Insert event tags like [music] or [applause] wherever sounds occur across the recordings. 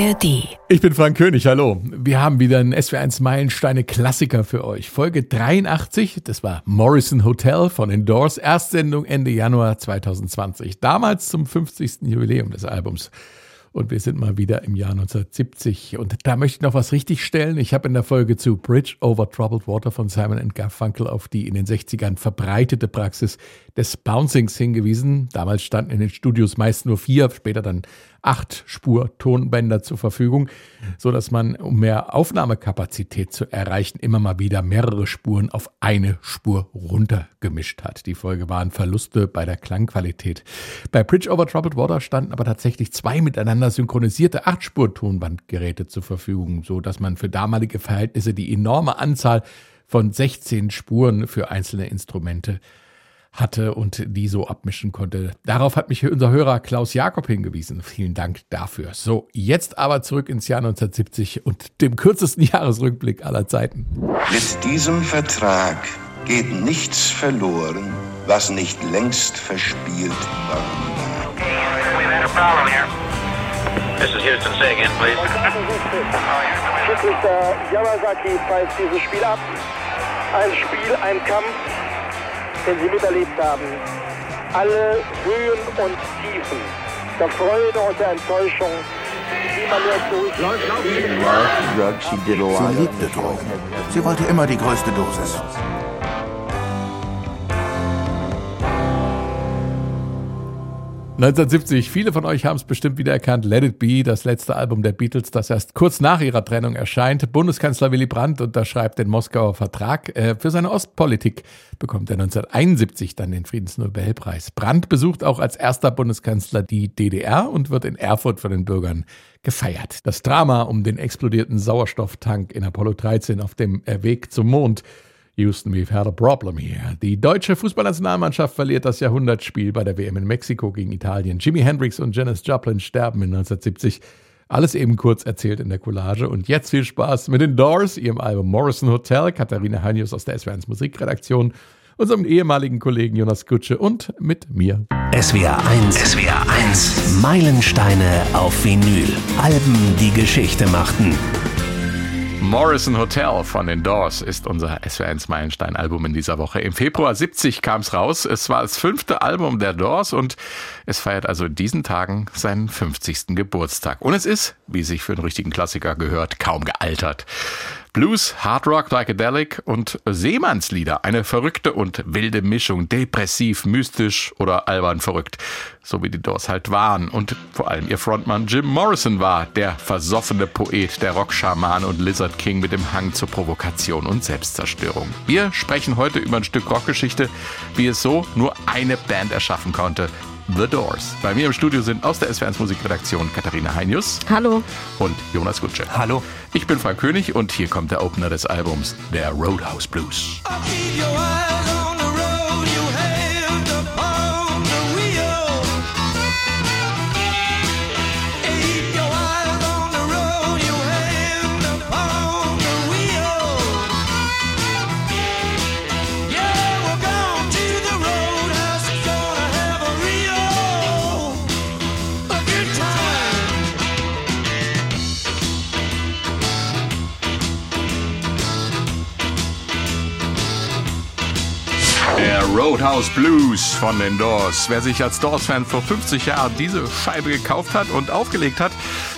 ARD. Ich bin Frank König, hallo. Wir haben wieder einen SW1 Meilensteine Klassiker für euch. Folge 83, das war Morrison Hotel von Endors, Erstsendung Ende Januar 2020. Damals zum 50. Jubiläum des Albums. Und wir sind mal wieder im Jahr 1970. Und da möchte ich noch was richtigstellen. Ich habe in der Folge zu Bridge over Troubled Water von Simon Garfunkel auf die in den 60ern verbreitete Praxis des Bouncings hingewiesen. Damals standen in den Studios meist nur vier, später dann acht Spur-Tonbänder zur Verfügung, so dass man, um mehr Aufnahmekapazität zu erreichen, immer mal wieder mehrere Spuren auf eine Spur runtergemischt hat. Die Folge waren Verluste bei der Klangqualität. Bei Bridge over Troubled Water standen aber tatsächlich zwei miteinander synchronisierte Acht-Spur-Tonbandgeräte zur Verfügung, so dass man für damalige Verhältnisse die enorme Anzahl von 16 Spuren für einzelne Instrumente hatte und die so abmischen konnte. Darauf hat mich unser Hörer Klaus Jakob hingewiesen. Vielen Dank dafür. So, jetzt aber zurück ins Jahr 1970 und dem kürzesten [laughs] Jahresrückblick aller Zeiten. Mit diesem Vertrag geht nichts verloren, was nicht längst verspielt war. Mrs. Houston, say again, please. Schiedsrichter Yamazaki pfeift dieses Spiel ab. Ein Spiel, ein Kampf, den Sie miterlebt haben. Alle Höhen und Tiefen, der Freude und der Enttäuschung, die man nur durch. Sie liebte Drogen. Sie wollte immer die größte Dosis. 1970, viele von euch haben es bestimmt wiedererkannt, Let It Be, das letzte Album der Beatles, das erst kurz nach ihrer Trennung erscheint. Bundeskanzler Willy Brandt unterschreibt den Moskauer Vertrag. Äh, für seine Ostpolitik bekommt er 1971 dann den Friedensnobelpreis. Brandt besucht auch als erster Bundeskanzler die DDR und wird in Erfurt von den Bürgern gefeiert. Das Drama um den explodierten Sauerstofftank in Apollo 13 auf dem Weg zum Mond Houston, we've had a problem here. Die deutsche Fußballnationalmannschaft verliert das Jahrhundertspiel bei der WM in Mexiko gegen Italien. Jimi Hendrix und Janis Joplin sterben in 1970. Alles eben kurz erzählt in der Collage. Und jetzt viel Spaß mit den Doors, ihrem Album Morrison Hotel, Katharina Heinius aus der SW1 Musikredaktion, unserem ehemaligen Kollegen Jonas Kutsche und mit mir. SWR 1. SWR 1. Meilensteine auf Vinyl. Alben, die Geschichte machten. Morrison Hotel von den Doors ist unser SW1 Meilenstein-Album in dieser Woche. Im Februar 70 kam es raus. Es war das fünfte Album der Doors und es feiert also in diesen Tagen seinen 50. Geburtstag. Und es ist, wie sich für einen richtigen Klassiker gehört, kaum gealtert. Blues, Hard Rock, Psychedelic und Seemannslieder. Eine verrückte und wilde Mischung. Depressiv, mystisch oder albern verrückt. So wie die Doors halt waren. Und vor allem ihr Frontmann Jim Morrison war der versoffene Poet, der Rockschaman und Lizard King mit dem Hang zur Provokation und Selbstzerstörung. Wir sprechen heute über ein Stück Rockgeschichte, wie es so nur eine Band erschaffen konnte. The Doors. Bei mir im Studio sind aus der SWR1 Musikredaktion Katharina Heinius. Hallo. Und Jonas Gutsche. Hallo. Ich bin Frank König und hier kommt der Opener des Albums, der Roadhouse Blues. Roadhouse Blues von den Doors. Wer sich als Doors-Fan vor 50 Jahren diese Scheibe gekauft hat und aufgelegt hat,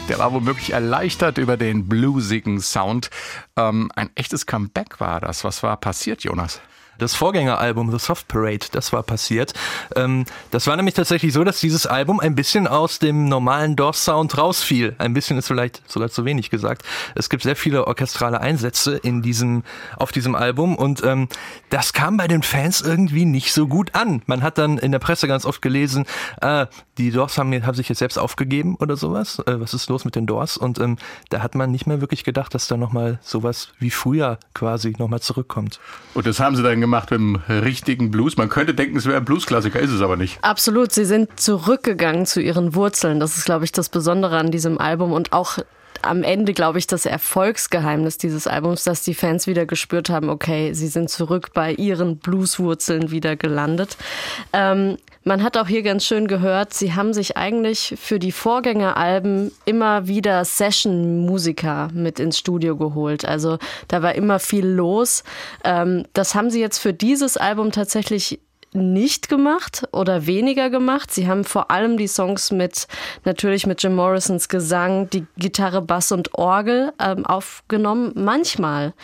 der war womöglich erleichtert über den bluesigen Sound. Ähm, ein echtes Comeback war das. Was war passiert, Jonas? Das Vorgängeralbum The Soft Parade, das war passiert. Ähm, das war nämlich tatsächlich so, dass dieses Album ein bisschen aus dem normalen Doors-Sound rausfiel. Ein bisschen ist vielleicht sogar zu wenig gesagt. Es gibt sehr viele orchestrale Einsätze in diesem, auf diesem Album und ähm, das kam bei den Fans irgendwie nicht so gut an. Man hat dann in der Presse ganz oft gelesen, äh, die Doors haben, haben sich jetzt selbst aufgegeben oder sowas. Äh, was ist los mit den Doors? Und ähm, da hat man nicht mehr wirklich gedacht, dass da nochmal sowas wie früher quasi nochmal zurückkommt. Und das haben sie dann gemacht mit dem richtigen Blues. Man könnte denken, es wäre ein Bluesklassiker, ist es aber nicht. Absolut, sie sind zurückgegangen zu ihren Wurzeln. Das ist, glaube ich, das Besondere an diesem Album und auch am Ende, glaube ich, das Erfolgsgeheimnis dieses Albums, dass die Fans wieder gespürt haben, okay, sie sind zurück bei ihren Blueswurzeln wieder gelandet. Ähm, man hat auch hier ganz schön gehört, sie haben sich eigentlich für die Vorgängeralben immer wieder Session-Musiker mit ins Studio geholt. Also da war immer viel los. Ähm, das haben sie jetzt für dieses Album tatsächlich nicht gemacht oder weniger gemacht. Sie haben vor allem die Songs mit, natürlich mit Jim Morrisons Gesang, die Gitarre, Bass und Orgel ähm, aufgenommen. Manchmal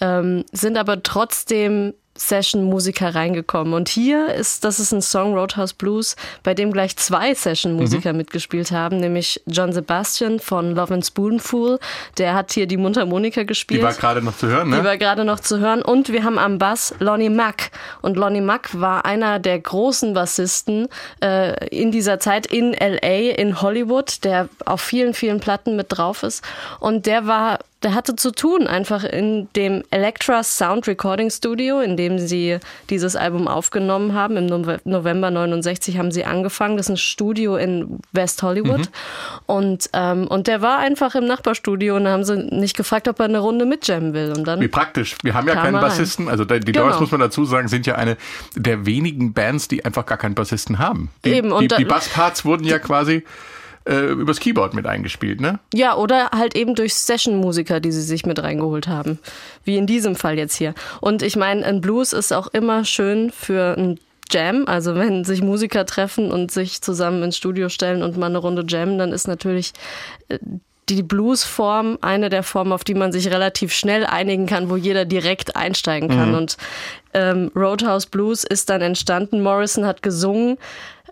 ähm, sind aber trotzdem Session-Musiker reingekommen. Und hier ist, das ist ein Song Roadhouse Blues, bei dem gleich zwei Session-Musiker mhm. mitgespielt haben, nämlich John Sebastian von Love and Spoonful. Der hat hier die Mundharmonika gespielt. Die war gerade noch zu hören, ne? Die war gerade noch zu hören. Und wir haben am Bass Lonnie Mack. Und Lonnie Mack war einer der großen Bassisten äh, in dieser Zeit in L.A., in Hollywood, der auf vielen, vielen Platten mit drauf ist. Und der war der hatte zu tun einfach in dem Elektra Sound Recording Studio, in dem sie dieses Album aufgenommen haben. Im November 69 haben sie angefangen. Das ist ein Studio in West Hollywood. Mhm. Und, ähm, und der war einfach im Nachbarstudio und da haben sie nicht gefragt, ob er eine Runde mitjammen will. Und dann Wie praktisch. Wir haben ja keinen Bassisten. Also die genau. Doors, muss man dazu sagen, sind ja eine der wenigen Bands, die einfach gar keinen Bassisten haben. Die, Eben. Und die, die Bassparts wurden ja quasi äh, übers Keyboard mit eingespielt, ne? Ja, oder halt eben durch Session-Musiker, die sie sich mit reingeholt haben. Wie in diesem Fall jetzt hier. Und ich meine, ein Blues ist auch immer schön für ein Jam, also wenn sich Musiker treffen und sich zusammen ins Studio stellen und mal eine Runde jammen, dann ist natürlich äh, die Blues-Form eine der Formen, auf die man sich relativ schnell einigen kann, wo jeder direkt einsteigen kann. Mhm. Und ähm, Roadhouse Blues ist dann entstanden. Morrison hat gesungen.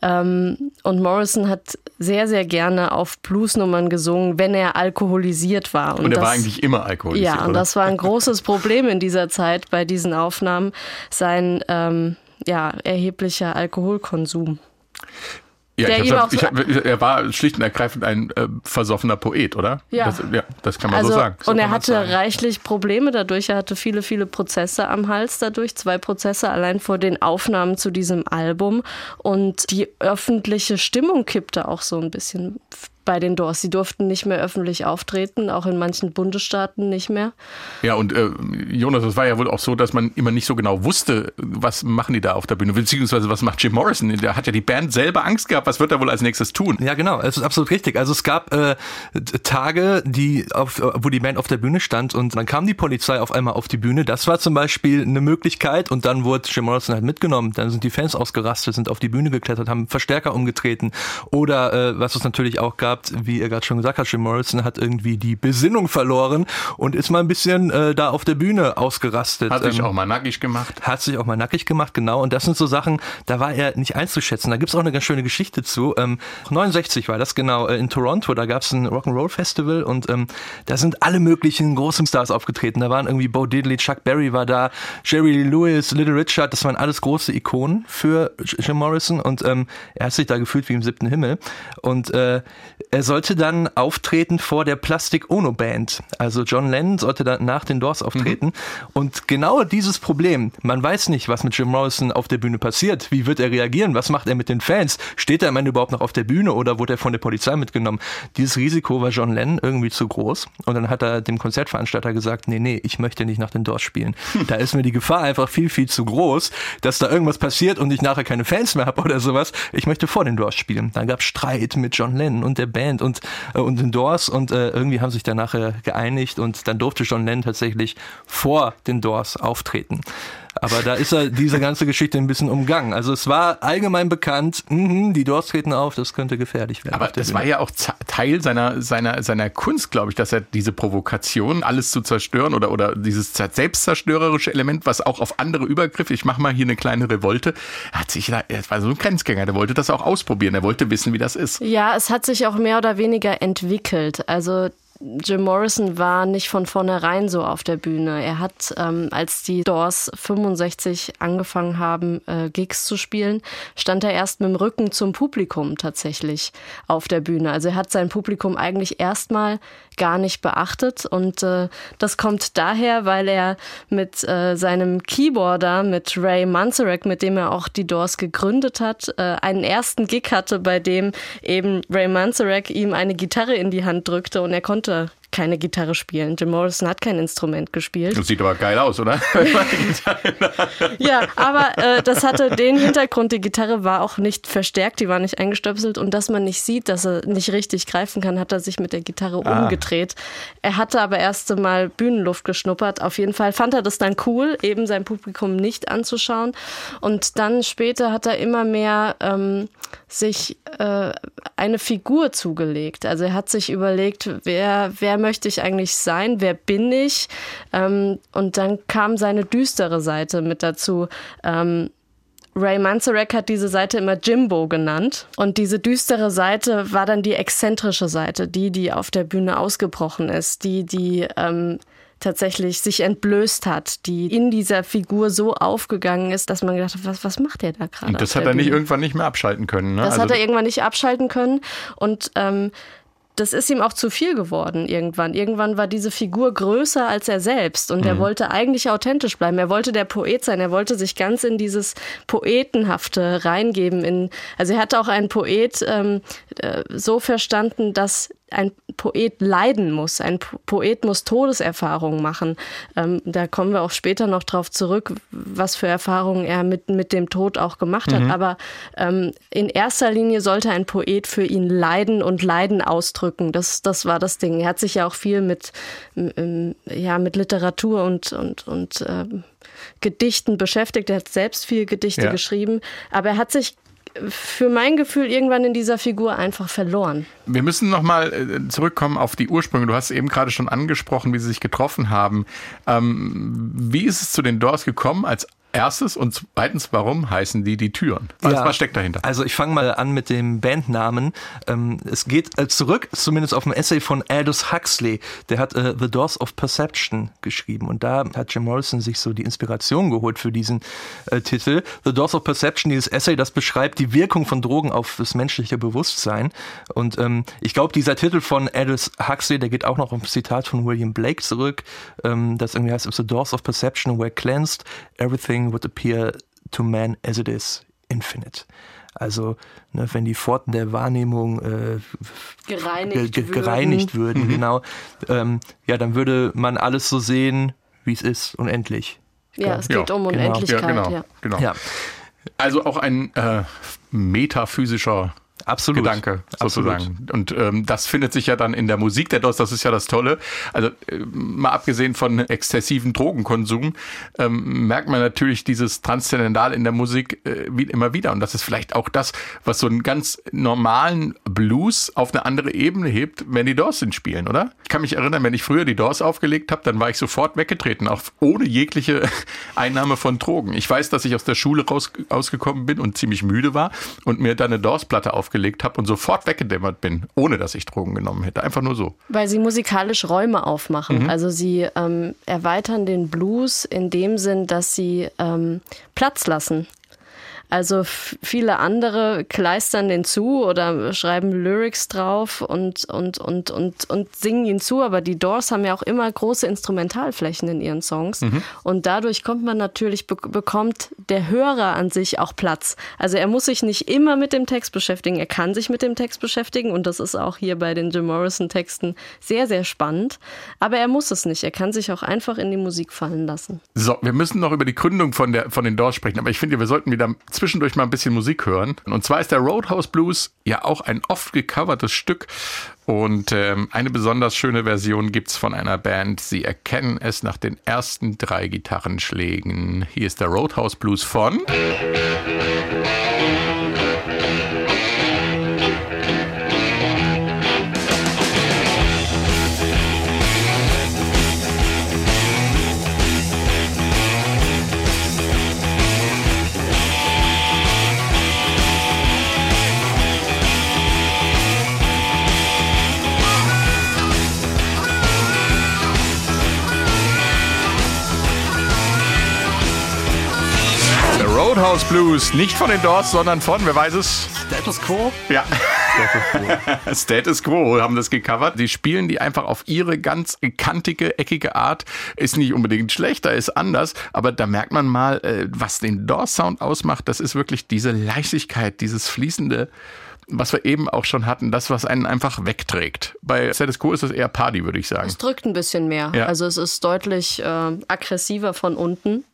Ähm, und Morrison hat sehr, sehr gerne auf Bluesnummern gesungen, wenn er alkoholisiert war. Und, und er das, war eigentlich immer alkoholisiert. Ja, und oder? das war ein großes Problem in dieser Zeit bei diesen Aufnahmen, sein ähm, ja, erheblicher Alkoholkonsum. Ja, ich hab, ich hab, er war schlicht und ergreifend ein äh, versoffener Poet, oder? Ja. Das, ja, das kann man also, so sagen. So und er hatte sagen. reichlich Probleme dadurch. Er hatte viele, viele Prozesse am Hals dadurch. Zwei Prozesse allein vor den Aufnahmen zu diesem Album. Und die öffentliche Stimmung kippte auch so ein bisschen bei den Doors. Sie durften nicht mehr öffentlich auftreten, auch in manchen Bundesstaaten nicht mehr. Ja, und äh, Jonas, es war ja wohl auch so, dass man immer nicht so genau wusste, was machen die da auf der Bühne, beziehungsweise was macht Jim Morrison. Der hat ja die Band selber Angst gehabt, was wird er wohl als nächstes tun? Ja, genau, es ist absolut richtig. Also es gab äh, Tage, die auf, wo die Band auf der Bühne stand und dann kam die Polizei auf einmal auf die Bühne. Das war zum Beispiel eine Möglichkeit und dann wurde Jim Morrison halt mitgenommen. Dann sind die Fans ausgerastet, sind auf die Bühne geklettert, haben Verstärker umgetreten. Oder äh, was es natürlich auch gab, gehabt, wie ihr gerade schon gesagt habt, Jim Morrison hat irgendwie die Besinnung verloren und ist mal ein bisschen äh, da auf der Bühne ausgerastet. Hat sich ähm, auch mal nackig gemacht. Hat sich auch mal nackig gemacht, genau. Und das sind so Sachen, da war er nicht einzuschätzen. Da gibt's auch eine ganz schöne Geschichte zu. Ähm, 69 war das genau, äh, in Toronto, da gab's ein Rock'n'Roll Festival und ähm, da sind alle möglichen großen Stars aufgetreten. Da waren irgendwie Bo Diddley, Chuck Berry war da, Jerry Lewis, Little Richard, das waren alles große Ikonen für Jim Morrison und ähm, er hat sich da gefühlt wie im siebten Himmel. Und äh, er sollte dann auftreten vor der Plastic Ono Band. Also John Lennon sollte dann nach den Doors auftreten. Mhm. Und genau dieses Problem, man weiß nicht, was mit Jim Morrison auf der Bühne passiert. Wie wird er reagieren? Was macht er mit den Fans? Steht er am Ende überhaupt noch auf der Bühne oder wurde er von der Polizei mitgenommen? Dieses Risiko war John Lennon irgendwie zu groß. Und dann hat er dem Konzertveranstalter gesagt, nee, nee, ich möchte nicht nach den Doors spielen. Da ist mir die Gefahr einfach viel, viel zu groß, dass da irgendwas passiert und ich nachher keine Fans mehr habe oder sowas. Ich möchte vor den Doors spielen. Dann gab es Streit mit John Lennon und der Band und, äh, und den Doors und äh, irgendwie haben sich dann nachher geeinigt und dann durfte John Lennon tatsächlich vor den Doors auftreten. Aber da ist er diese ganze Geschichte ein bisschen umgangen. Also es war allgemein bekannt, mh, die Doors treten auf, das könnte gefährlich werden. Aber das Bühne. war ja auch Teil seiner, seiner, seiner Kunst, glaube ich, dass er diese Provokation, alles zu zerstören oder, oder dieses selbstzerstörerische Element, was auch auf andere übergriff, ich mache mal hier eine kleine Revolte, hat sich da, er war so ein Grenzgänger, der wollte das auch ausprobieren, er wollte wissen, wie das ist. Ja, es hat sich auch mehr oder weniger entwickelt. Also Jim Morrison war nicht von vornherein so auf der Bühne. Er hat, ähm, als die Doors 65 angefangen haben, äh, Gigs zu spielen, stand er erst mit dem Rücken zum Publikum tatsächlich auf der Bühne. Also er hat sein Publikum eigentlich erstmal gar nicht beachtet und äh, das kommt daher, weil er mit äh, seinem Keyboarder, mit Ray Manzarek, mit dem er auch die Doors gegründet hat, äh, einen ersten Gig hatte, bei dem eben Ray Manzarek ihm eine Gitarre in die Hand drückte und er konnte konnte keine Gitarre spielen. Jim Morrison hat kein Instrument gespielt. Das sieht aber geil aus, oder? [laughs] [laughs] ja, aber äh, das hatte den Hintergrund, die Gitarre war auch nicht verstärkt, die war nicht eingestöpselt und dass man nicht sieht, dass er nicht richtig greifen kann, hat er sich mit der Gitarre ah. umgedreht. Er hatte aber erst einmal Bühnenluft geschnuppert. Auf jeden Fall fand er das dann cool, eben sein Publikum nicht anzuschauen. Und dann später hat er immer mehr ähm, sich äh, eine Figur zugelegt. Also er hat sich überlegt, wer, wer möchte ich eigentlich sein, wer bin ich? Ähm, und dann kam seine düstere Seite mit dazu. Ähm, Ray Manzarek hat diese Seite immer Jimbo genannt. Und diese düstere Seite war dann die exzentrische Seite, die, die auf der Bühne ausgebrochen ist, die, die ähm, tatsächlich sich entblößt hat, die in dieser Figur so aufgegangen ist, dass man gedacht hat, was, was macht der da gerade? Und das hat er nicht irgendwann nicht mehr abschalten können. Ne? Das also hat er irgendwann nicht abschalten können. Und ähm, das ist ihm auch zu viel geworden irgendwann. Irgendwann war diese Figur größer als er selbst und mhm. er wollte eigentlich authentisch bleiben. Er wollte der Poet sein. Er wollte sich ganz in dieses Poetenhafte reingeben. In, also er hatte auch einen Poet ähm, äh, so verstanden, dass ein Poet leiden muss. Ein Poet muss Todeserfahrungen machen. Ähm, da kommen wir auch später noch drauf zurück, was für Erfahrungen er mit, mit dem Tod auch gemacht hat. Mhm. Aber ähm, in erster Linie sollte ein Poet für ihn leiden und Leiden ausdrücken. Das, das war das Ding. Er hat sich ja auch viel mit, ja, mit Literatur und, und, und ähm, Gedichten beschäftigt. Er hat selbst viel Gedichte ja. geschrieben. Aber er hat sich für mein Gefühl irgendwann in dieser Figur einfach verloren. Wir müssen nochmal äh, zurückkommen auf die Ursprünge. Du hast eben gerade schon angesprochen, wie sie sich getroffen haben. Ähm, wie ist es zu den Doors gekommen als Erstes und zweitens, warum heißen die die Türen? Was, ja, was steckt dahinter? Also ich fange mal an mit dem Bandnamen. Ähm, es geht äh, zurück, zumindest auf ein Essay von Aldous Huxley. Der hat äh, The Doors of Perception geschrieben und da hat Jim Morrison sich so die Inspiration geholt für diesen äh, Titel. The Doors of Perception, dieses Essay, das beschreibt die Wirkung von Drogen auf das menschliche Bewusstsein. Und ähm, ich glaube, dieser Titel von Aldous Huxley, der geht auch noch auf ein Zitat von William Blake zurück, ähm, das irgendwie heißt, The Doors of Perception were cleansed, everything everything would appear to man as it is infinite. Also ne, wenn die Pforten der Wahrnehmung äh, gereinigt, ge gereinigt würden, würden mhm. genau, ähm, ja, dann würde man alles so sehen, wie es ist, unendlich. Ja, ja. es geht ja, um genau. Unendlichkeit. Ja, genau, ja. genau. Ja. Also auch ein äh, metaphysischer Absolut. Gedanke sozusagen. Absolut. Und ähm, das findet sich ja dann in der Musik der DOS, das ist ja das Tolle. Also äh, mal abgesehen von exzessiven Drogenkonsum, ähm, merkt man natürlich dieses Transzendentale in der Musik äh, wie, immer wieder. Und das ist vielleicht auch das, was so einen ganz normalen Blues auf eine andere Ebene hebt, wenn die DOS sind spielen, oder? Ich kann mich erinnern, wenn ich früher die DOS aufgelegt habe, dann war ich sofort weggetreten, auch ohne jegliche [laughs] Einnahme von Drogen. Ich weiß, dass ich aus der Schule raus, rausgekommen bin und ziemlich müde war und mir dann eine DOS-Platte aufgelegt aufgelegt habe und sofort weggedämmert bin, ohne dass ich Drogen genommen hätte. Einfach nur so. Weil sie musikalisch Räume aufmachen. Mhm. Also sie ähm, erweitern den Blues in dem Sinn, dass sie ähm, Platz lassen. Also viele andere kleistern den zu oder schreiben Lyrics drauf und, und, und, und, und singen ihn zu. Aber die Doors haben ja auch immer große Instrumentalflächen in ihren Songs. Mhm. Und dadurch kommt man natürlich, bekommt der Hörer an sich auch Platz. Also er muss sich nicht immer mit dem Text beschäftigen. Er kann sich mit dem Text beschäftigen. Und das ist auch hier bei den Jim Morrison Texten sehr, sehr spannend. Aber er muss es nicht. Er kann sich auch einfach in die Musik fallen lassen. So, wir müssen noch über die Gründung von, der, von den Doors sprechen. Aber ich finde, wir sollten wieder zwischendurch mal ein bisschen Musik hören. Und zwar ist der Roadhouse Blues ja auch ein oft gecovertes Stück. Und ähm, eine besonders schöne Version gibt es von einer Band. Sie erkennen es nach den ersten drei Gitarrenschlägen. Hier ist der Roadhouse Blues von. Roadhouse Blues. Nicht von den Doors, sondern von, wer weiß es? Status Quo? Ja. Status Quo. [laughs] Status Quo haben das gecovert. Die spielen die einfach auf ihre ganz kantige, eckige Art. Ist nicht unbedingt schlechter, ist anders, aber da merkt man mal, äh, was den Doors Sound ausmacht. Das ist wirklich diese Leichtigkeit, dieses fließende was wir eben auch schon hatten, das, was einen einfach wegträgt. Bei Status Quo ist es eher Party, würde ich sagen. Es drückt ein bisschen mehr. Ja. Also es ist deutlich äh, aggressiver von unten.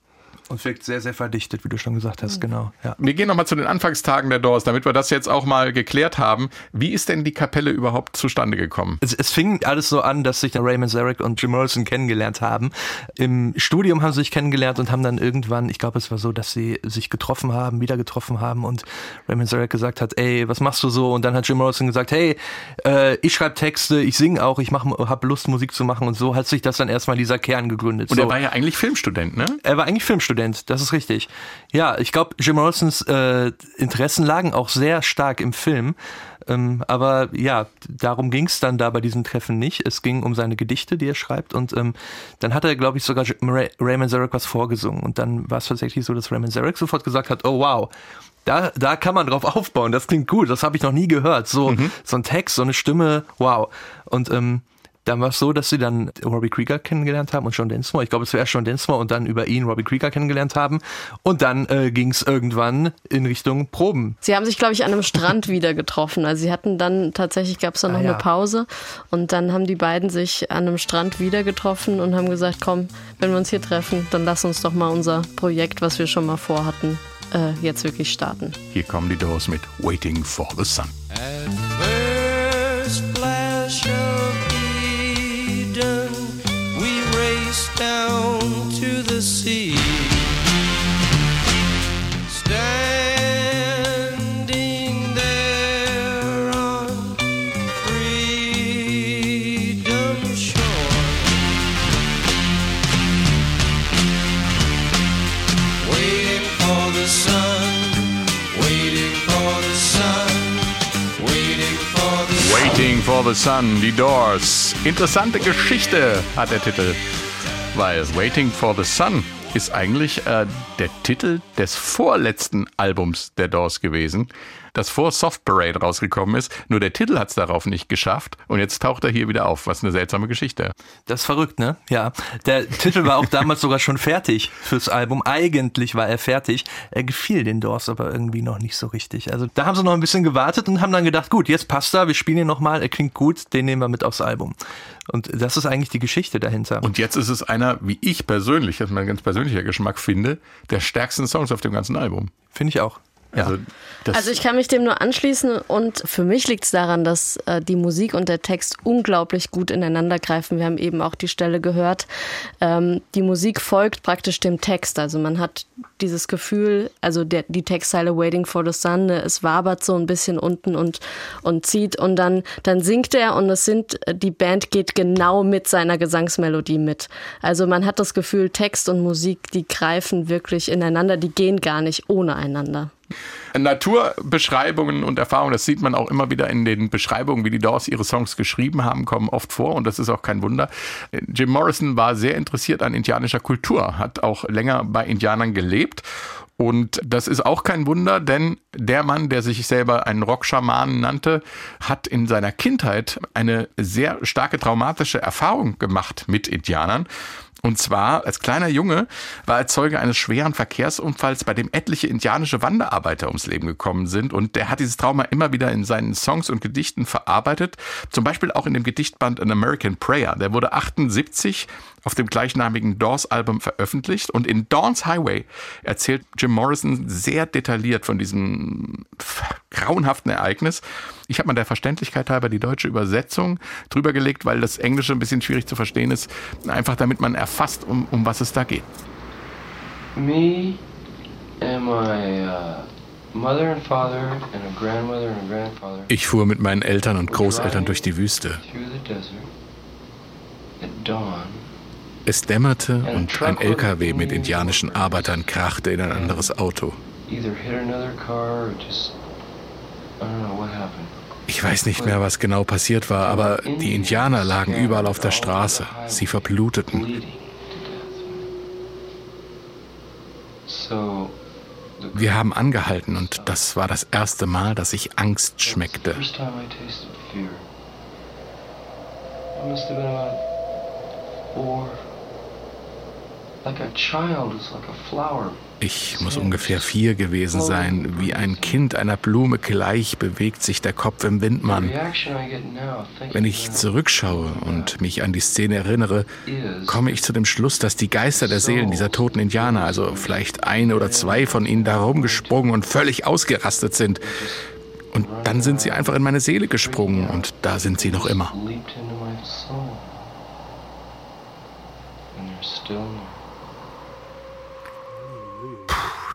Und wirkt sehr, sehr verdichtet, wie du schon gesagt hast, genau. Ja. Wir gehen nochmal zu den Anfangstagen der Doors, damit wir das jetzt auch mal geklärt haben. Wie ist denn die Kapelle überhaupt zustande gekommen? Es, es fing alles so an, dass sich der Raymond Zarek und Jim Morrison kennengelernt haben. Im Studium haben sie sich kennengelernt und haben dann irgendwann, ich glaube, es war so, dass sie sich getroffen haben, wieder getroffen haben und Raymond Zarek gesagt hat, ey, was machst du so? Und dann hat Jim Morrison gesagt, hey, äh, ich schreibe Texte, ich singe auch, ich habe Lust, Musik zu machen und so hat sich das dann erstmal dieser Kern gegründet. Und so. er war ja eigentlich Filmstudent, ne? Er war eigentlich Filmstudent, das ist richtig. Ja, ich glaube, Jim Morrisons äh, Interessen lagen auch sehr stark im Film. Ähm, aber ja, darum ging es dann da bei diesem Treffen nicht. Es ging um seine Gedichte, die er schreibt. Und ähm, dann hat er, glaube ich, sogar Ray Raymond Zarek was vorgesungen. Und dann war es tatsächlich so, dass Raymond Zarek sofort gesagt hat, oh wow, da, da kann man drauf aufbauen. Das klingt gut. Das habe ich noch nie gehört. So, so ein Text, so eine Stimme, wow. Und ähm, dann war es so, dass sie dann Robbie Krieger kennengelernt haben und John Densmore. Ich glaube, es wäre erst John Densmore und dann über ihn Robbie Krieger kennengelernt haben. Und dann äh, ging es irgendwann in Richtung Proben. Sie haben sich, glaube ich, an einem Strand [laughs] wieder getroffen. Also sie hatten dann, tatsächlich gab es dann noch Ah, ja. eine Pause und dann haben die beiden sich an einem Strand wieder getroffen und haben gesagt, komm, wenn wir uns hier treffen, dann lass uns doch mal unser Projekt, was wir schon mal vorhatten, äh, jetzt wirklich starten. Hier kommen die Doors mit Waiting for the Sun. Down to the sea. Waiting for the sun, waiting for the sun, waiting for the sun. Waiting for the Sun, die Doors. Interessante Geschichte hat der Titel, weil Waiting for the Sun ist eigentlich äh, der Titel des vorletzten Albums der Doors gewesen, das vor Soft Parade rausgekommen ist. Nur der Titel hat es darauf nicht geschafft und jetzt taucht er hier wieder auf. Was eine seltsame Geschichte. Das ist verrückt, ne? Ja. Der Titel war auch damals sogar schon fertig fürs Album. Eigentlich war er fertig. Er gefiel den Doors aber irgendwie noch nicht so richtig. Also da haben sie noch ein bisschen gewartet und haben dann gedacht, gut, jetzt passt er, wir spielen ihn nochmal, er klingt gut, den nehmen wir mit aufs Album. Und das ist eigentlich die Geschichte dahinter. Und jetzt ist es einer, wie ich persönlich, das ist mein ganz persönlicher Geschmack finde, der stärksten Songs auf dem ganzen Album. Finde ich auch. Ja. Also, das Also ich kann mich dem nur anschließen und für mich liegt es daran, dass äh, die Musik und der Text unglaublich gut ineinander greifen. Wir haben eben auch die Stelle gehört. Ähm, die Musik folgt praktisch dem Text. Also man hat dieses Gefühl, also der, die Textzeile Waiting for the Sun, ne, es wabert so ein bisschen unten und, und zieht und dann, dann singt er und es sind, die Band geht genau mit seiner Gesangsmelodie mit. Also man hat das Gefühl, Text und Musik, die greifen wirklich ineinander, die gehen gar nicht ohne einander. Naturbeschreibungen und Erfahrungen, das sieht man auch immer wieder in den Beschreibungen, wie die Doors ihre Songs geschrieben haben, kommen oft vor und das ist auch kein Wunder. Jim Morrison war sehr interessiert an indianischer Kultur, hat auch länger bei Indianern gelebt und das ist auch kein Wunder, denn der Mann, der sich selber einen Rockschamanen nannte, hat in seiner Kindheit eine sehr starke traumatische Erfahrung gemacht mit Indianern. Und zwar als kleiner Junge war er Zeuge eines schweren Verkehrsunfalls, bei dem etliche indianische Wanderarbeiter ums Leben gekommen sind. Und der hat dieses Trauma immer wieder in seinen Songs und Gedichten verarbeitet. Zum Beispiel auch in dem Gedichtband An American Prayer. Der wurde 78 auf dem gleichnamigen Doors-Album veröffentlicht. Und in Dawn's Highway erzählt Jim Morrison sehr detailliert von diesem grauenhaften Ereignis. Ich habe mal der Verständlichkeit halber die deutsche Übersetzung drüber gelegt, weil das Englische ein bisschen schwierig zu verstehen ist. Einfach damit man erfasst, um, um was es da geht. Me and my uh, mother and father and a grandmother and a grandfather Ich fuhr mit meinen Eltern und Großeltern durch die Wüste. through the desert at dawn. Es dämmerte und ein LKW mit indianischen Arbeitern krachte in ein anderes Auto. Ich weiß nicht mehr, was genau passiert war, aber die Indianer lagen überall auf der Straße. Sie verbluteten. Wir haben angehalten und das war das erste Mal, dass ich Angst schmeckte. first time I tasted fear. I must have been about four, Like a child is like a flower. Ich muss ungefähr vier gewesen sein. Wie ein Kind einer Blume gleich bewegt sich der Kopf im Windmann. Now, Wenn ich zurückschaue und mich an die Szene erinnere, komme ich zu dem Schluss, dass die Geister der Seelen dieser toten Indianer, also vielleicht eine oder zwei von ihnen, da rumgesprungen und völlig ausgerastet sind. Und dann sind sie einfach in meine Seele gesprungen und da sind sie noch immer. And they're still near.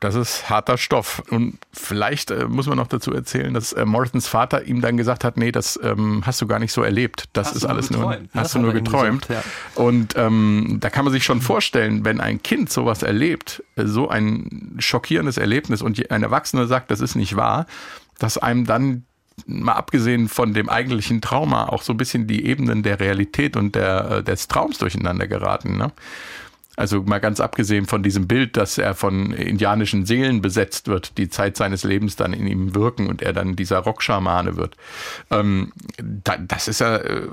Das ist harter Stoff. Und vielleicht äh, muss man noch dazu erzählen, dass äh, Morrisons Vater ihm dann gesagt hat, nee, das ähm, hast du gar nicht so erlebt. Das Hast ist alles nur, geträumt. Das hast du nur geträumt. gesagt, Und ähm, da kann man sich schon vorstellen, wenn ein Kind sowas erlebt, äh, so ein schockierendes Erlebnis und ein Erwachsener sagt, das ist nicht wahr, dass einem dann mal abgesehen von dem eigentlichen Trauma auch so ein bisschen die Ebenen der Realität und der, äh, des Traums durcheinander geraten. Ne? Also mal ganz abgesehen von diesem Bild, dass er von indianischen Seelen besetzt wird, die Zeit seines Lebens dann in ihm wirken und er dann dieser Rockschamane wird. Ähm, da, das ist ja äh,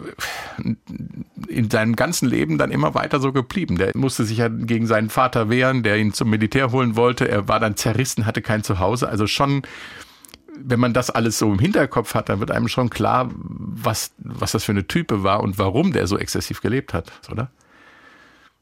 in seinem ganzen Leben dann immer weiter so geblieben. Der musste sich ja gegen seinen Vater wehren, der ihn zum Militär holen wollte. Er war dann zerrissen, hatte kein Zuhause. Also schon wenn man das alles so im Hinterkopf hat, dann wird einem schon klar, was, was das für eine Type war und warum der so exzessiv gelebt hat, oder?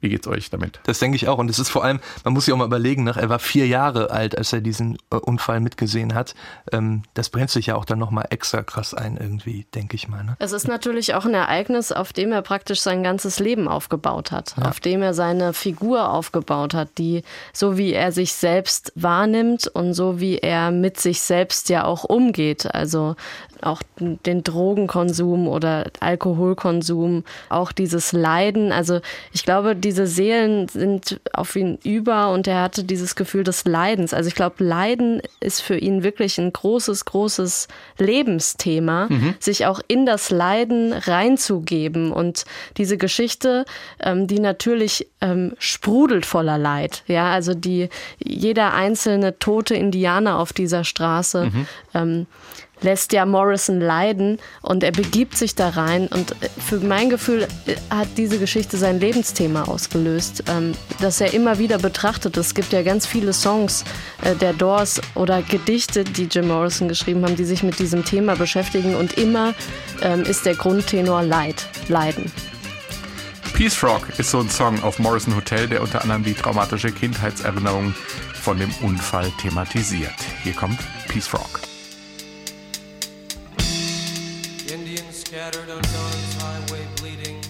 Wie geht's euch damit? Das denke ich auch. Und es ist vor allem, man muss sich auch mal überlegen, nach, er war vier Jahre alt, als er diesen äh, Unfall mitgesehen hat. Ähm, das brennt sich ja auch dann nochmal extra krass ein, irgendwie, denke ich mal. Ne? Es ist natürlich auch ein Ereignis, auf dem er praktisch sein ganzes Leben aufgebaut hat, auf dem er seine Figur aufgebaut hat, die so wie er sich selbst wahrnimmt und so wie er mit sich selbst ja auch umgeht, also auch den Drogenkonsum oder Alkoholkonsum, auch dieses Leiden. Also ich glaube, diese Seelen sind auf ihn über und er hatte dieses Gefühl des Leidens. Also ich glaube, Leiden ist für ihn wirklich ein großes, großes Lebensthema, sich auch in das Leiden reinzugeben. Und diese Geschichte, ähm, die natürlich ähm, sprudelt voller Leid. Ja, also die jeder einzelne tote Indianer auf dieser Straße ähm, lässt ja Morrison leiden und er begibt sich da rein und äh, für mein Gefühl äh, hat diese Geschichte sein Lebensthema ausgelöst, ähm, das er immer wieder betrachtet. Es gibt ja ganz viele Songs äh, der Doors oder Gedichte, die Jim Morrison geschrieben haben, die sich mit diesem Thema beschäftigen und immer ähm, ist der Grundtenor Leid, Leiden. Peace Frog ist so ein Song auf Morrison Hotel, der unter anderem die traumatische Kindheitserinnerung von dem Unfall thematisiert. Hier kommt Peace Frog. Scattered on Dawn's highway bleeding.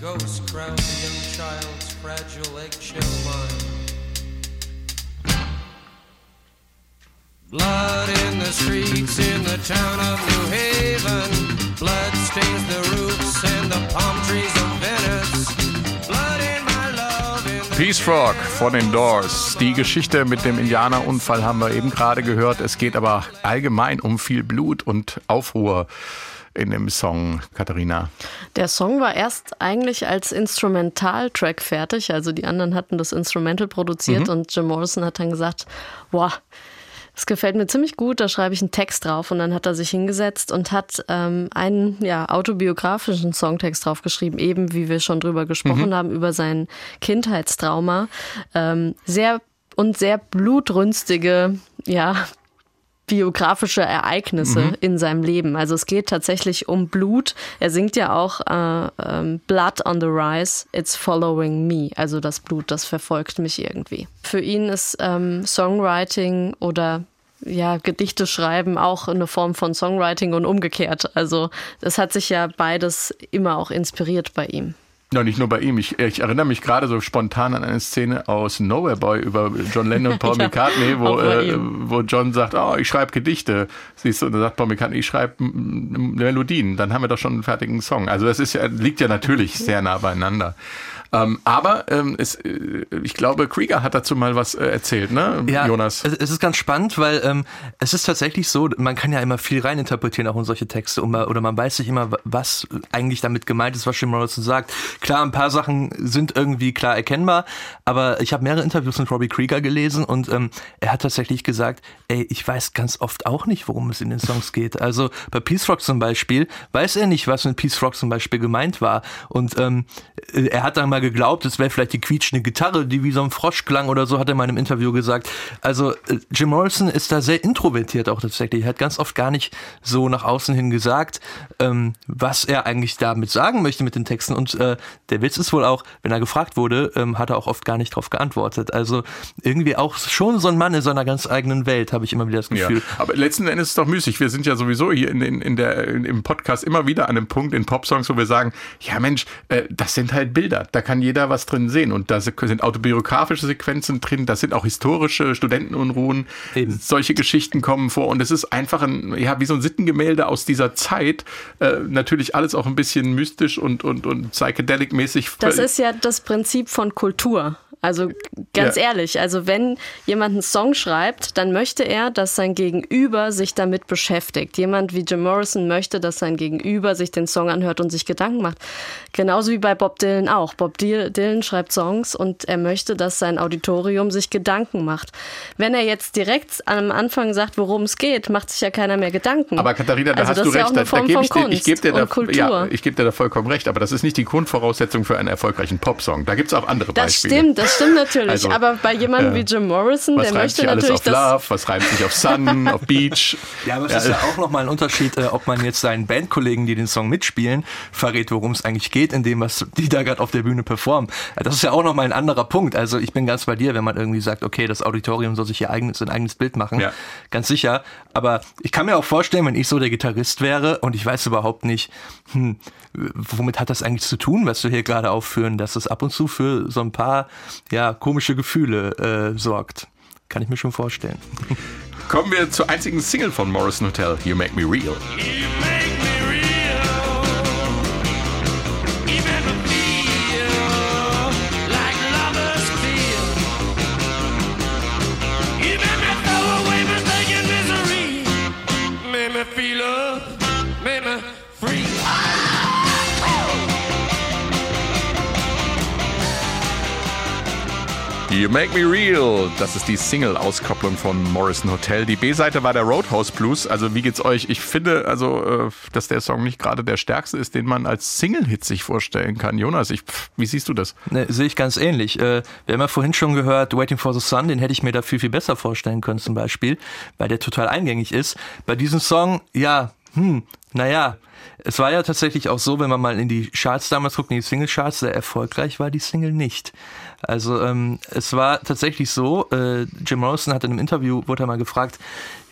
Ghosts crowd the young child's fragile eggshell mind. Blood in the streets in the town of New Haven. Blood stains the roofs and the palm trees Peace Frog von den Doors. Die Geschichte mit dem Indianerunfall haben wir eben gerade gehört. Es geht aber allgemein um viel Blut und Aufruhr in dem Song, Katharina. Der Song war erst eigentlich als Instrumentaltrack fertig, also die anderen hatten das Instrumental produziert und Jim Morrison hat dann gesagt, boah, das gefällt mir ziemlich gut, da schreibe ich einen Text drauf und dann hat er sich hingesetzt und hat ähm, einen ja, autobiografischen Songtext draufgeschrieben, eben wie wir schon drüber gesprochen haben, über sein Kindheitstrauma. Ähm, sehr und sehr blutrünstige, ja, biografische Ereignisse in seinem Leben. Also es geht tatsächlich um Blut. Er singt ja auch äh, ähm, Blood on the Rise, it's following me. Also das Blut, das verfolgt mich irgendwie. Für ihn ist ähm, Songwriting oder ja, Gedichte schreiben auch eine Form von Songwriting und umgekehrt. Also es hat sich ja beides immer auch inspiriert bei ihm. Ja, nicht nur bei ihm. Ich, ich erinnere mich gerade so spontan an eine Szene aus Nowhere Boy über John Lennon und Paul [laughs] Ja, McCartney, wo, äh, wo John sagt, oh, ich schreibe Gedichte. Siehst du, und dann sagt Paul McCartney, ich schreibe Melodien. Dann haben wir doch schon einen fertigen Song. Also das ist ja, liegt ja natürlich sehr nah beieinander. Ähm, aber ähm, es, äh, ich glaube, Krieger hat dazu mal was äh, erzählt, ne, Ja, Jonas? Es, es ist ganz spannend, weil ähm, es ist tatsächlich so, man kann ja immer viel reininterpretieren auch in solche Texte man, oder man weiß nicht immer, was eigentlich damit gemeint ist, was Jim Morrison sagt. Klar, ein paar Sachen sind irgendwie klar erkennbar, aber ich habe mehrere Interviews mit Robbie Krieger gelesen und ähm, er hat tatsächlich gesagt, ey, ich weiß ganz oft auch nicht, worum es in den Songs geht. Also bei Peace Rock zum Beispiel weiß er nicht, was mit Peace Rock zum Beispiel gemeint war und ähm, er hat dann mal geglaubt, es wäre vielleicht die quietschende Gitarre, die wie so ein Frosch klang oder so, hat er in meinem Interview gesagt. Also äh, Jim Morrison ist da sehr introvertiert auch tatsächlich. Er hat ganz oft gar nicht so nach außen hin gesagt, ähm, was er eigentlich damit sagen möchte mit den Texten. Und äh, der Witz ist wohl auch, wenn er gefragt wurde, ähm, hat er auch oft gar nicht darauf geantwortet. Also irgendwie auch schon so ein Mann in seiner ganz eigenen Welt, habe ich immer wieder das Gefühl. Ja, aber letzten Endes ist es doch müßig. Wir sind ja sowieso hier in, in, in der, in, im Podcast immer wieder an einem Punkt in Popsongs, wo wir sagen, ja Mensch, äh, das sind halt Bilder. Da kann jeder was drin sehen. Und da sind autobiografische Sequenzen drin, da sind auch historische Studentenunruhen. Eben. Solche Geschichten kommen vor. Und es ist einfach ein, ja, wie so ein Sittengemälde aus dieser Zeit. Äh, natürlich alles auch ein bisschen mystisch und, und, und psychedelic-mäßig. Das ist ja das Prinzip von Kultur. Also ganz Ja. ehrlich, also wenn jemand einen Song schreibt, dann möchte er, dass sein Gegenüber sich damit beschäftigt. Jemand wie Jim Morrison möchte, dass sein Gegenüber sich den Song anhört und sich Gedanken macht. Genauso wie bei Bob Dylan auch. Bob Dylan schreibt Songs und er möchte, dass sein Auditorium sich Gedanken macht. Wenn er jetzt direkt am Anfang sagt, worum es geht, macht sich ja keiner mehr Gedanken. Aber Katharina, da also hast das du ist ja recht. auch eine da, da Form gebe von ich dir, ich gebe dir, da, ja, ich gebe dir da vollkommen recht. Aber das ist nicht die Grundvoraussetzung für einen erfolgreichen Popsong. Da gibt es auch andere das Beispiele. stimmt, das stimmt natürlich. Also, aber bei jemandem äh, wie Jim Morrison, der möchte sich alles natürlich auf das. Love? Was reimt sich auf Sun, [laughs] auf Beach? Ja, aber es ist ja auch nochmal ein Unterschied, äh, ob man jetzt seinen Bandkollegen, die den Song mitspielen, verrät, worum es eigentlich geht, in dem, was die da gerade auf der Bühne performen. Äh, Das ist ja auch nochmal ein anderer Punkt. Also ich bin ganz bei dir, wenn man irgendwie sagt, okay, das Auditorium soll sich ihr eigenes, sein eigenes Bild machen. Ja. Ganz sicher. Aber ich kann mir auch vorstellen, wenn ich so der Gitarrist wäre und ich weiß überhaupt nicht, hm, womit hat das eigentlich zu tun, was wir hier gerade aufführen, dass es ab und zu für so ein paar ja, komische Gefühle äh, sorgt. Kann ich mir schon vorstellen. Kommen wir zur einzigen Single von Morrison Hotel, You Make Me Real. You Make Me Real, das ist die Single-Auskopplung von Morrison Hotel. Die B-Seite war der Roadhouse Blues. Also wie geht's euch? Ich finde, also, äh, dass der Song nicht gerade der stärkste ist, den man als Single-Hit sich vorstellen kann. Jonas, ich, wie siehst du das? Ne, sehe ich ganz ähnlich. Äh, wir haben ja vorhin schon gehört, Waiting for the Sun, den hätte ich mir da viel, viel besser vorstellen können zum Beispiel, weil der total eingängig ist. Bei diesem Song, ja, hm, naja, es war ja tatsächlich auch so, wenn man mal in die Charts damals guckt, in die Single-Charts, sehr erfolgreich war die Single nicht. Also ähm, es war tatsächlich so, äh, Jim Morrison hat in einem Interview, wurde er mal gefragt,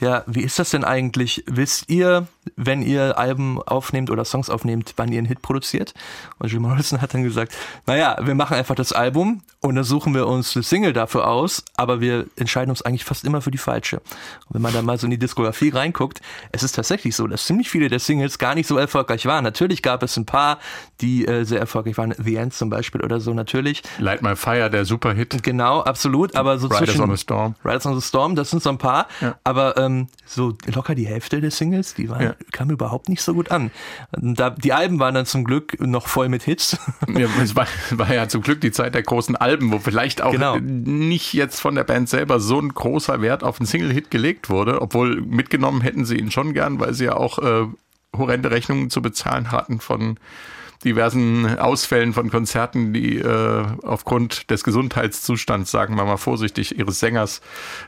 ja, wie ist das denn eigentlich? Wisst ihr, wenn ihr Alben aufnehmt oder Songs aufnehmt, wann ihr einen Hit produziert? Und Jim Morrison hat dann gesagt, naja, wir machen einfach das Album und dann suchen wir uns eine Single dafür aus, aber wir entscheiden uns eigentlich fast immer für die falsche. Und wenn man da mal so in die Diskografie reinguckt, es ist tatsächlich so, dass ziemlich viele der Singles gar nicht so erfolgreich waren. Natürlich gab es ein paar, die äh, sehr erfolgreich waren, The End zum Beispiel oder so, natürlich. Light My Fire, der Superhit. Genau, absolut, aber so Riders zwischen on the Storm. Riders on the Storm, das sind so ein paar, Ja. aber ähm, so locker die Hälfte der Singles, die waren, Ja. kamen überhaupt nicht so gut an. Da, die Alben waren dann zum Glück noch voll mit Hits. [laughs] Ja, es war, war ja zum Glück die Zeit der großen Alben, wo vielleicht auch Genau. nicht jetzt von der Band selber so ein großer Wert auf einen Single-Hit gelegt wurde, obwohl mitgenommen hätten sie ihn schon gern, weil sie ja auch äh, horrende Rechnungen zu bezahlen hatten von diversen Ausfällen von Konzerten, die äh, aufgrund des Gesundheitszustands, sagen wir mal vorsichtig, ihres Sängers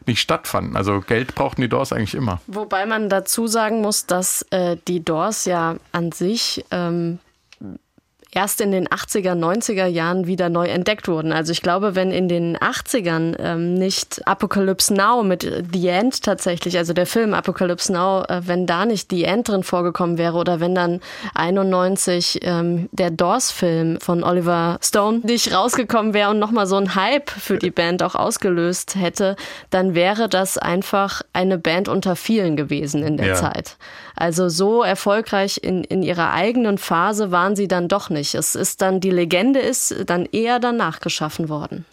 nicht stattfanden. Also Geld brauchten die Doors eigentlich immer. Wobei man dazu sagen muss, dass äh, die Doors ja an sich ähm, erst in den 80er, 90er Jahren wieder neu entdeckt wurden. Also ich glaube, wenn in den 80ern ähm, nicht Apocalypse Now mit The End tatsächlich, also der Film Apocalypse Now, äh, wenn da nicht The End drin vorgekommen wäre oder wenn dann 91 ähm, der Doors-Film von Oliver Stone nicht rausgekommen wäre und nochmal so ein Hype für die Band auch ausgelöst hätte, dann wäre das einfach eine Band unter vielen gewesen in der Ja. Zeit. Also so erfolgreich in, in ihrer eigenen Phase waren sie dann doch nicht. Es ist dann, die Legende ist dann eher danach geschaffen worden.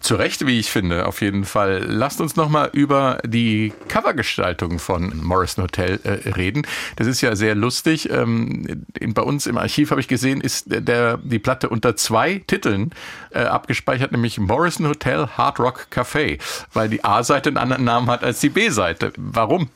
Zu Recht, wie ich finde, auf jeden Fall. Lasst uns nochmal über die Covergestaltung von Morrison Hotel äh, reden. Das ist ja sehr lustig. Ähm, bei uns im Archiv habe ich gesehen, ist der, die Platte unter zwei Titeln äh, abgespeichert, nämlich Morrison Hotel Hard Rock Café, weil die A-Seite einen anderen Namen hat als die B-Seite. Warum?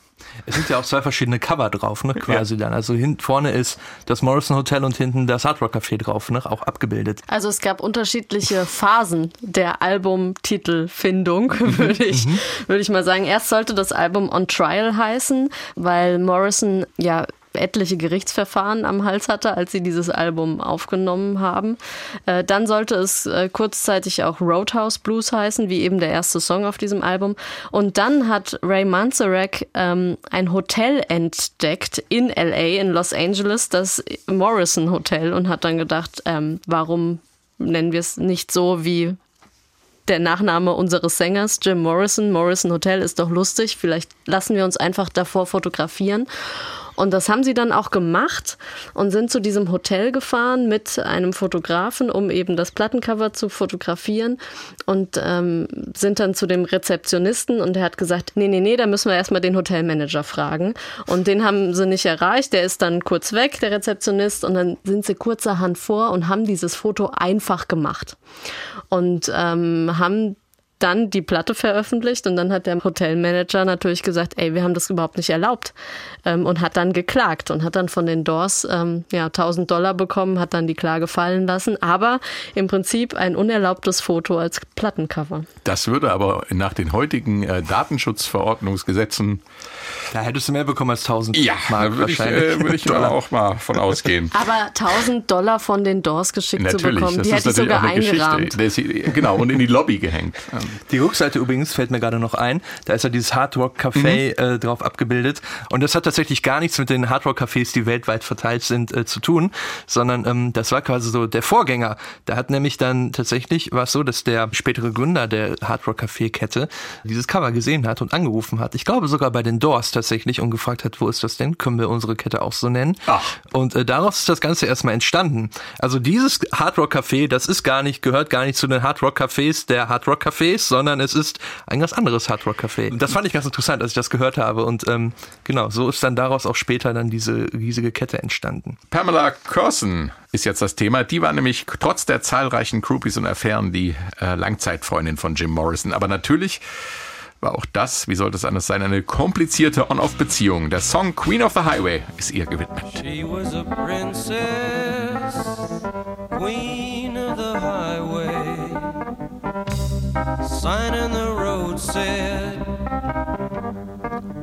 Es sind ja auch zwei verschiedene Cover drauf, ne, quasi dann. Also hin, vorne ist das Morrison Hotel und hinten das Hard Rock Café drauf, ne, auch abgebildet. Also es gab unterschiedliche Phasen der Albumtitelfindung, [laughs] würde ich, würde ich mal sagen. Erst sollte das Album On Trial heißen, weil Morrison ja etliche Gerichtsverfahren am Hals hatte, als sie dieses Album aufgenommen haben. Äh, dann sollte es äh, kurzzeitig auch Roadhouse Blues heißen, wie eben der erste Song auf diesem Album. Und dann hat Ray Manzarek ähm, ein Hotel entdeckt in LA, in Los Angeles, das Morrison Hotel, und hat dann gedacht, ähm, warum nennen wir es nicht so wie der Nachname unseres Sängers, Jim Morrison. Morrison Hotel ist doch lustig. Vielleicht lassen wir uns einfach davor fotografieren. Und das haben sie dann auch gemacht und sind zu diesem Hotel gefahren mit einem Fotografen, um eben das Plattencover zu fotografieren und ähm, sind dann zu dem Rezeptionisten und der hat gesagt, nee, nee, nee, da müssen wir erstmal den Hotelmanager fragen. Und den haben sie nicht erreicht, der ist dann kurz weg, der Rezeptionist, und dann sind sie kurzerhand vor und haben dieses Foto einfach gemacht. Und ähm, haben dann die Platte veröffentlicht und dann hat der Hotelmanager natürlich gesagt, ey, wir haben das überhaupt nicht erlaubt ähm, und hat dann geklagt und hat dann von den Doors ähm, ja 1000 Dollar bekommen, hat dann die Klage fallen lassen, aber im Prinzip ein unerlaubtes Foto als Plattencover. Das würde aber nach den heutigen äh, Datenschutzverordnungsgesetzen Da hättest du mehr bekommen als 1000 ja, Mark da würde ich, wahrscheinlich. äh, würde ich mal [laughs] auch mal von ausgehen. Aber 1000 Dollar von den Doors geschickt zu Natürlich, bekommen, das die ist hätte ich natürlich sogar auch eine eingerahmt. Geschichte. Hier- genau, und in die Lobby gehängt. [laughs] Die Rückseite übrigens fällt mir gerade noch ein. Da ist ja dieses Hard Rock Café Mhm. äh, drauf abgebildet. Und das hat tatsächlich gar nichts mit den Hard Rock Cafés, die weltweit verteilt sind, äh, zu tun, sondern ähm, das war quasi so der Vorgänger. Da hat nämlich dann tatsächlich war es so, dass der spätere Gründer der Hard Rock Café Kette dieses Cover gesehen hat und angerufen hat. Ich glaube sogar bei den Doors tatsächlich und gefragt hat, wo ist das denn? Können wir unsere Kette auch so nennen? Ach. Und äh, daraus ist das Ganze erstmal entstanden. Also dieses Hard Rock Café, das ist gar nicht, gehört gar nicht zu den Hard Rock Cafés der Hard Rock Cafés, sondern es ist ein ganz anderes Hard Rock Café. Das fand ich ganz interessant, als ich das gehört habe. Und ähm, genau, so ist dann daraus auch später dann diese riesige Kette entstanden. Pamela Curson ist jetzt das Thema. Die war nämlich trotz der zahlreichen Groupies und Affären die äh, Langzeitfreundin von Jim Morrison. Aber natürlich war auch das, wie sollte es anders sein, eine komplizierte On-Off-Beziehung. Der Song Queen of the Highway ist ihr gewidmet. She was a princess, queen of the highway. Sign in the road said,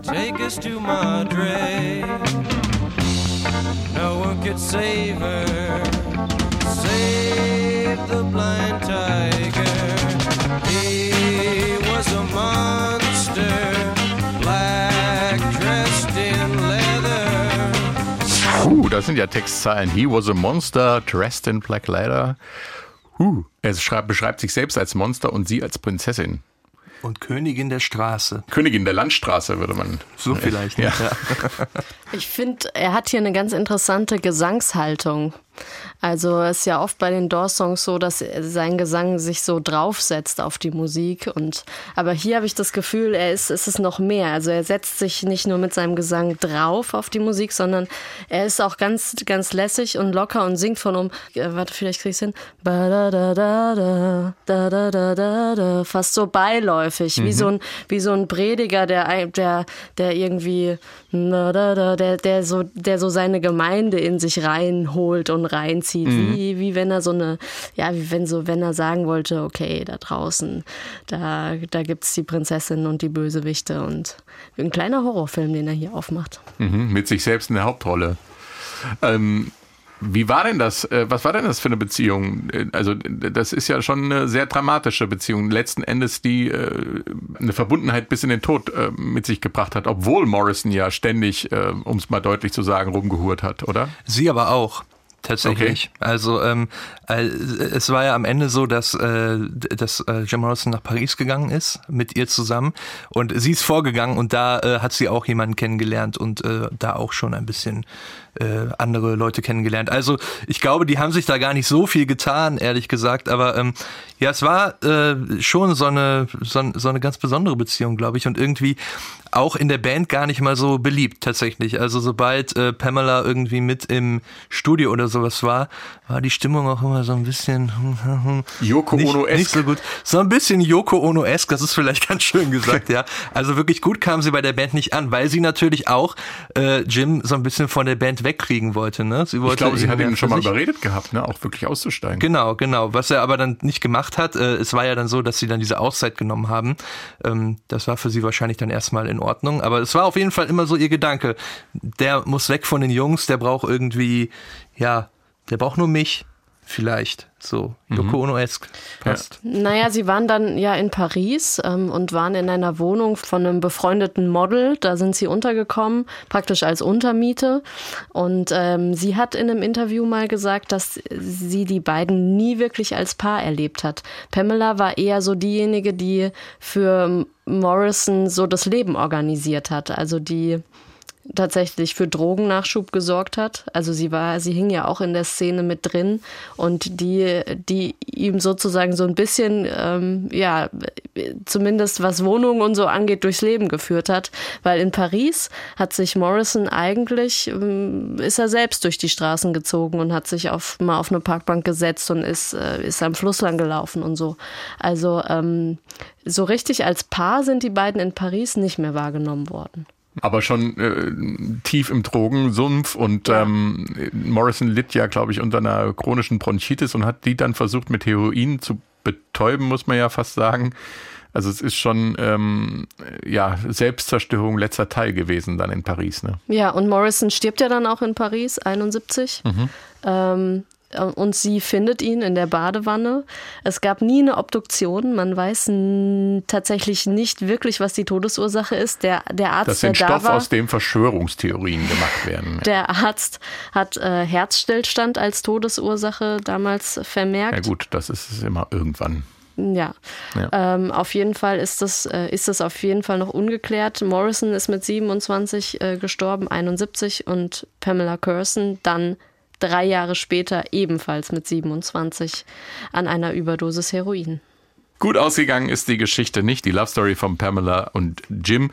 Take us to Madre. No one could save her, save the blind tiger. He was a monster, black dressed in leather. Puh, das sind ja Textzeilen. He was a monster dressed in black leather. Huh. Er schreibt, beschreibt sich selbst als Monster und sie als Prinzessin. Und Königin der Straße. Königin der Landstraße würde man. So vielleicht. Ja. Ja. [laughs] Ich finde, er hat hier eine ganz interessante Gesangshaltung. Also es ist ja oft bei den Doors-Songs so, dass sein Gesang sich so draufsetzt auf die Musik. Und aber hier habe ich das Gefühl, er ist, ist es noch mehr. Also er setzt sich nicht nur mit seinem Gesang drauf auf die Musik, sondern er ist auch ganz, ganz lässig und locker und singt von um. Äh, warte, vielleicht krieg ich's hin. Fast so beiläufig, mhm. wie so ein wie so ein Prediger, der der der irgendwie da, da, da, der der so der so seine Gemeinde in sich reinholt und reinzieht, wie wie wenn er so eine ja wie wenn so wenn er sagen wollte, okay da draußen da da gibt's die Prinzessin und die Bösewichte und ein kleiner Horrorfilm, den er hier aufmacht. Mhm, mit sich selbst in der Hauptrolle. Ähm, wie war denn das? äh, Was war denn das für eine Beziehung? Äh, Also, das ist ja schon eine sehr dramatische Beziehung. Letzten Endes, die äh, eine Verbundenheit bis in den Tod mit sich gebracht hat, obwohl Morrison ja ständig, um es mal deutlich zu sagen, rumgehurt hat, oder? Sie aber auch. Tatsächlich. Also ähm, äh, es war ja am Ende so, dass, äh, dass äh, Jim Morrison nach Paris gegangen ist mit ihr zusammen und sie ist vorgegangen und da äh, hat sie auch jemanden kennengelernt und äh, da auch schon ein bisschen äh, andere Leute kennengelernt. Also ich glaube, die haben sich da gar nicht so viel getan, ehrlich gesagt. Aber ähm, ja, es war äh, schon so eine so, so eine ganz besondere Beziehung, glaube ich, und irgendwie auch in der Band gar nicht mal so beliebt tatsächlich. Also sobald äh, Pamela irgendwie mit im Studio oder sowas war, war die Stimmung auch immer so ein bisschen Yoko nicht, Ono-esk. nicht so gut. So ein bisschen Yoko Ono-esk, das ist vielleicht [laughs] ganz schön gesagt, ja. Also wirklich gut kam sie bei der Band nicht an, weil sie natürlich auch äh, Jim so ein bisschen von der Band wegkriegen wollte. Ne? Sie wollte Ich glaube, sie hat ihn schon mal überredet gehabt, ne? auch wirklich auszusteigen. Genau, genau. Was er aber dann nicht gemacht hat, äh, es war ja dann so, dass sie dann diese Auszeit genommen haben. Ähm, das war für sie wahrscheinlich dann erstmal in Ordnung. Aber es war auf jeden Fall immer so ihr Gedanke. Der muss weg von den Jungs, der braucht irgendwie, ja, der braucht nur mich. Vielleicht. So, Yoko Ono-esk. Passt. Naja, sie waren dann ja in Paris ähm, und waren in einer Wohnung von einem befreundeten Model. Da sind sie untergekommen, praktisch als Untermiete. Und ähm, sie hat in einem Interview mal gesagt, dass sie die beiden nie wirklich als Paar erlebt hat. Pamela war eher so diejenige, die für Morrison so das Leben organisiert hat. Also die tatsächlich für Drogennachschub gesorgt hat. Also sie war, sie hing ja auch in der Szene mit drin und die, die ihm sozusagen so ein bisschen, ähm, ja, zumindest was Wohnungen und so angeht, durchs Leben geführt hat. Weil in Paris hat sich Morrison eigentlich, ähm, ist er selbst durch die Straßen gezogen und hat sich auf, mal auf eine Parkbank gesetzt und ist, äh, ist am Fluss lang gelaufen und so. Also ähm, so richtig als Paar sind die beiden in Paris nicht mehr wahrgenommen worden. Aber schon äh, tief im Drogensumpf und ähm, Morrison litt ja, glaube ich, unter einer chronischen Bronchitis und hat die dann versucht mit Heroin zu betäuben, muss man ja fast sagen. Also es ist schon ähm, ja Selbstzerstörung letzter Teil gewesen dann in Paris. Ne? Ja, und Morrison stirbt ja dann auch in Paris, 71. Ähm, und sie findet ihn in der Badewanne. Es gab nie eine Obduktion. Man weiß tatsächlich nicht wirklich, was die Todesursache ist. Der, der Arzt, Das sind der da Stoff, war, aus dem Verschwörungstheorien gemacht werden. der Arzt hat äh, Herzstillstand als Todesursache damals vermerkt. Ja gut, das ist immer irgendwann. Ja, Ja. Ähm, auf jeden Fall ist das, äh, ist das auf jeden Fall noch ungeklärt. Morrison ist mit 27 äh, gestorben, 71 und Pamela Curson dann drei Jahre später ebenfalls mit 27 an einer Überdosis Heroin. Gut ausgegangen ist die Geschichte nicht, die Love Story von Pamela und Jim.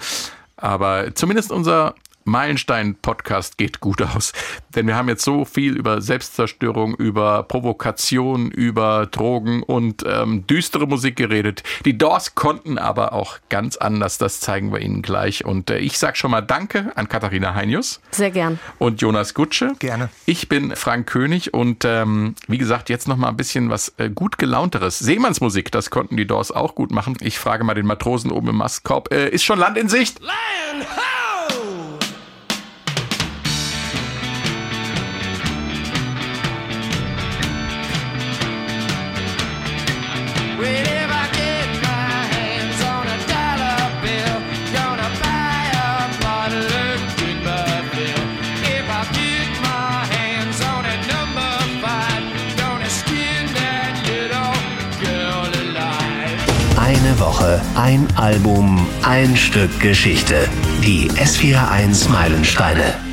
Aber zumindest unser Meilenstein-Podcast geht gut aus. [laughs] Denn wir haben jetzt so viel über Selbstzerstörung, über Provokation, über Drogen und ähm, düstere Musik geredet. Die Doors konnten aber auch ganz anders, das zeigen wir Ihnen gleich. Und äh, ich sag schon mal Danke an Katharina Heinius Sehr gern. und Jonas Gutsche. Gerne. Ich bin Frank König und ähm, wie gesagt, jetzt noch mal ein bisschen was äh, gut gelaunteres. Seemannsmusik, das konnten die Doors auch gut machen. Ich frage mal den Matrosen oben im Mastkorb, äh, ist schon Land in Sicht? Land ho! Woche, ein Album, ein Stück Geschichte. Die S41 Meilensteine.